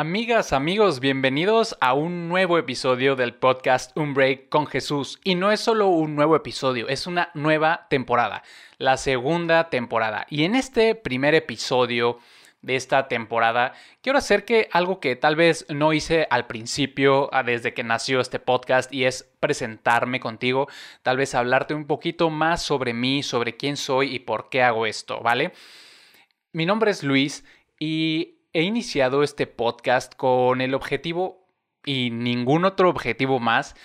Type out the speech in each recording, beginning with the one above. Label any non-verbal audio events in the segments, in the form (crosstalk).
Amigas, amigos, bienvenidos a un nuevo episodio del podcast Un Break con Jesús. Y no es solo un nuevo episodio, es una nueva temporada, la segunda temporada. Y en este primer episodio de esta temporada, quiero hacer que algo que tal vez no hice al principio, ah, desde que nació este podcast, y es presentarme contigo, tal vez hablarte un poquito más sobre mí, sobre quién soy y por qué hago esto, ¿vale? Mi nombre es Luis y he iniciado este podcast con el objetivo y ningún otro objetivo más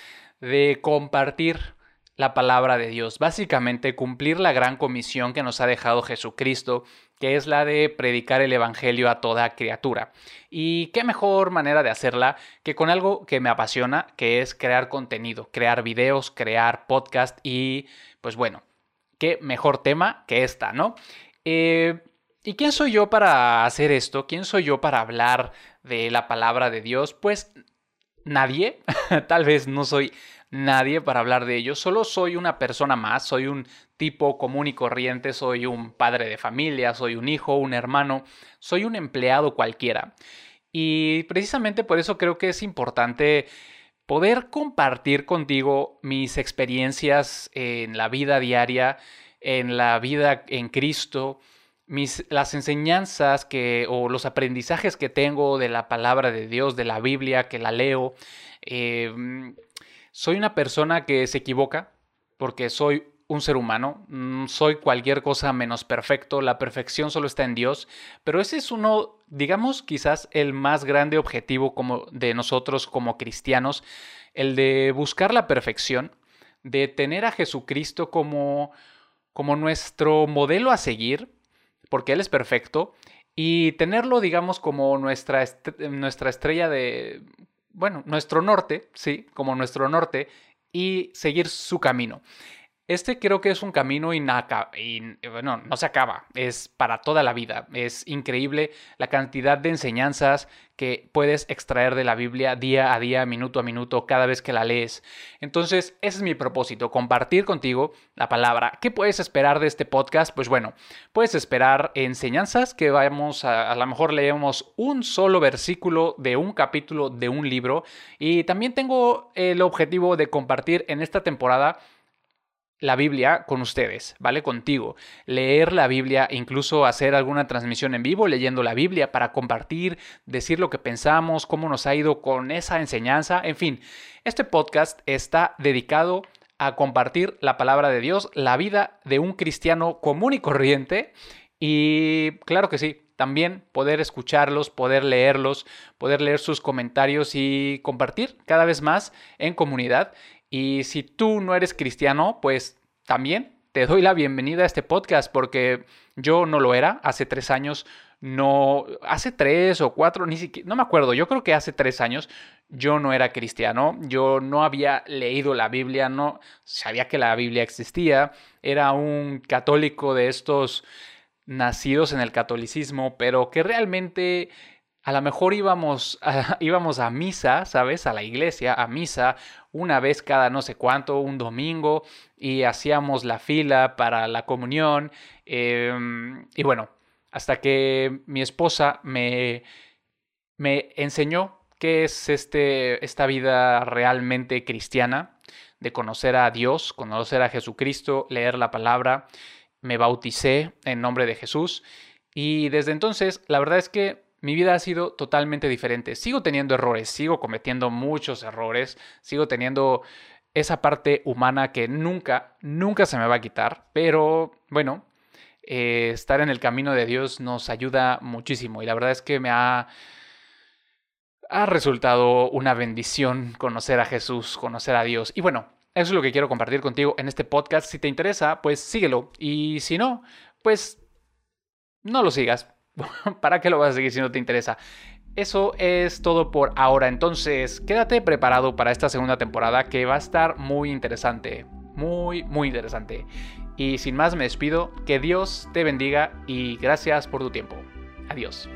de compartir la palabra de Dios, básicamente cumplir la gran comisión que nos ha dejado Jesucristo, que es la de predicar el Evangelio a toda criatura. Y qué mejor manera de hacerla que con algo que me apasiona, que es crear contenido, crear videos, crear podcast y pues bueno, qué mejor tema que esta, ¿no? Eh, ¿Y quién soy yo para hacer esto? ¿Quién soy yo para hablar de la palabra de Dios? Pues nadie, (laughs) tal vez no soy nadie para hablar de ello, solo soy una persona más, soy un tipo común y corriente, soy un padre de familia, soy un hijo, un hermano, soy un empleado cualquiera. Y precisamente por eso creo que es importante poder compartir contigo mis experiencias en la vida diaria, en la vida en Cristo, las enseñanzas que, o los aprendizajes que tengo de la palabra de Dios, de la Biblia, que la leo. Em, soy una persona que se equivoca porque soy un ser humano, mm, soy cualquier cosa menos perfecto, la perfección solo está en Dios, pero ese es uno, digamos, quizás el más grande objetivo como de nosotros como cristianos, el de buscar la perfección, de tener a Jesucristo como como nuestro modelo a seguir, porque Él es perfecto, y tenerlo, digamos, como nuestra, nuestra estrella de, bueno, nuestro norte, sí, como nuestro norte, y seguir su camino. Este creo que es un camino y bueno, no se acaba, es para toda la vida. Es increíble la cantidad de enseñanzas que puedes extraer de la Biblia día a día, minuto a minuto, cada vez que la lees. Entonces, ese es mi propósito, compartir contigo la palabra. ¿Qué puedes esperar de este podcast? Pues bueno, puedes esperar enseñanzas que vayamos a, a lo mejor leemos un solo versículo de un capítulo de un libro y también tengo el objetivo de compartir en esta temporada la Biblia con ustedes, ¿vale? Contigo. Leer la Biblia, incluso hacer alguna transmisión en vivo leyendo la Biblia para compartir, decir lo que pensamos, cómo nos ha ido con esa enseñanza. En fin, este podcast está dedicado a compartir la palabra de Dios, la vida de un cristiano común y corriente. Y claro que sí, también poder escucharlos, poder leerlos, poder leer sus comentarios y compartir cada vez más en comunidad. Y si tú no eres cristiano, pues también te doy la bienvenida a este podcast porque yo no lo era. Hace tres años, no, hace tres o cuatro, ni siquiera, no me acuerdo, yo creo que hace tres años yo no era cristiano, yo no había leído la Biblia, no sabía que la Biblia existía, era un católico de estos nacidos en el catolicismo, pero que realmente a lo mejor íbamos a, (laughs) íbamos a misa, ¿sabes? A la iglesia, a misa, una vez cada no sé cuánto, un domingo, y hacíamos la fila para la comunión. Em, y bueno, hasta que mi esposa me, me enseñó qué es este, esta vida realmente cristiana, de conocer a Dios, conocer a Jesucristo, leer la palabra. Me bauticé en nombre de Jesús. Y desde entonces, la verdad es que mi vida ha sido totalmente diferente. Sigo teniendo errores, sigo cometiendo muchos errores, sigo teniendo esa parte humana que nunca, nunca se me va a quitar, pero bueno, eh, estar en el camino de Dios nos ayuda muchísimo y la verdad es que me ha, ha resultado una bendición conocer a Jesús, conocer a Dios. Y bueno, eso es lo que quiero compartir contigo en este podcast. Si te interesa, pues síguelo. Y si no, pues no lo sigas. (laughs) ¿Para qué lo vas a seguir si no te interesa? Eso es todo por ahora, entonces quédate preparado para esta segunda temporada que va a estar muy interesante, muy, muy interesante. Y sin más me despido, que Dios te bendiga y gracias por tu tiempo. Adiós.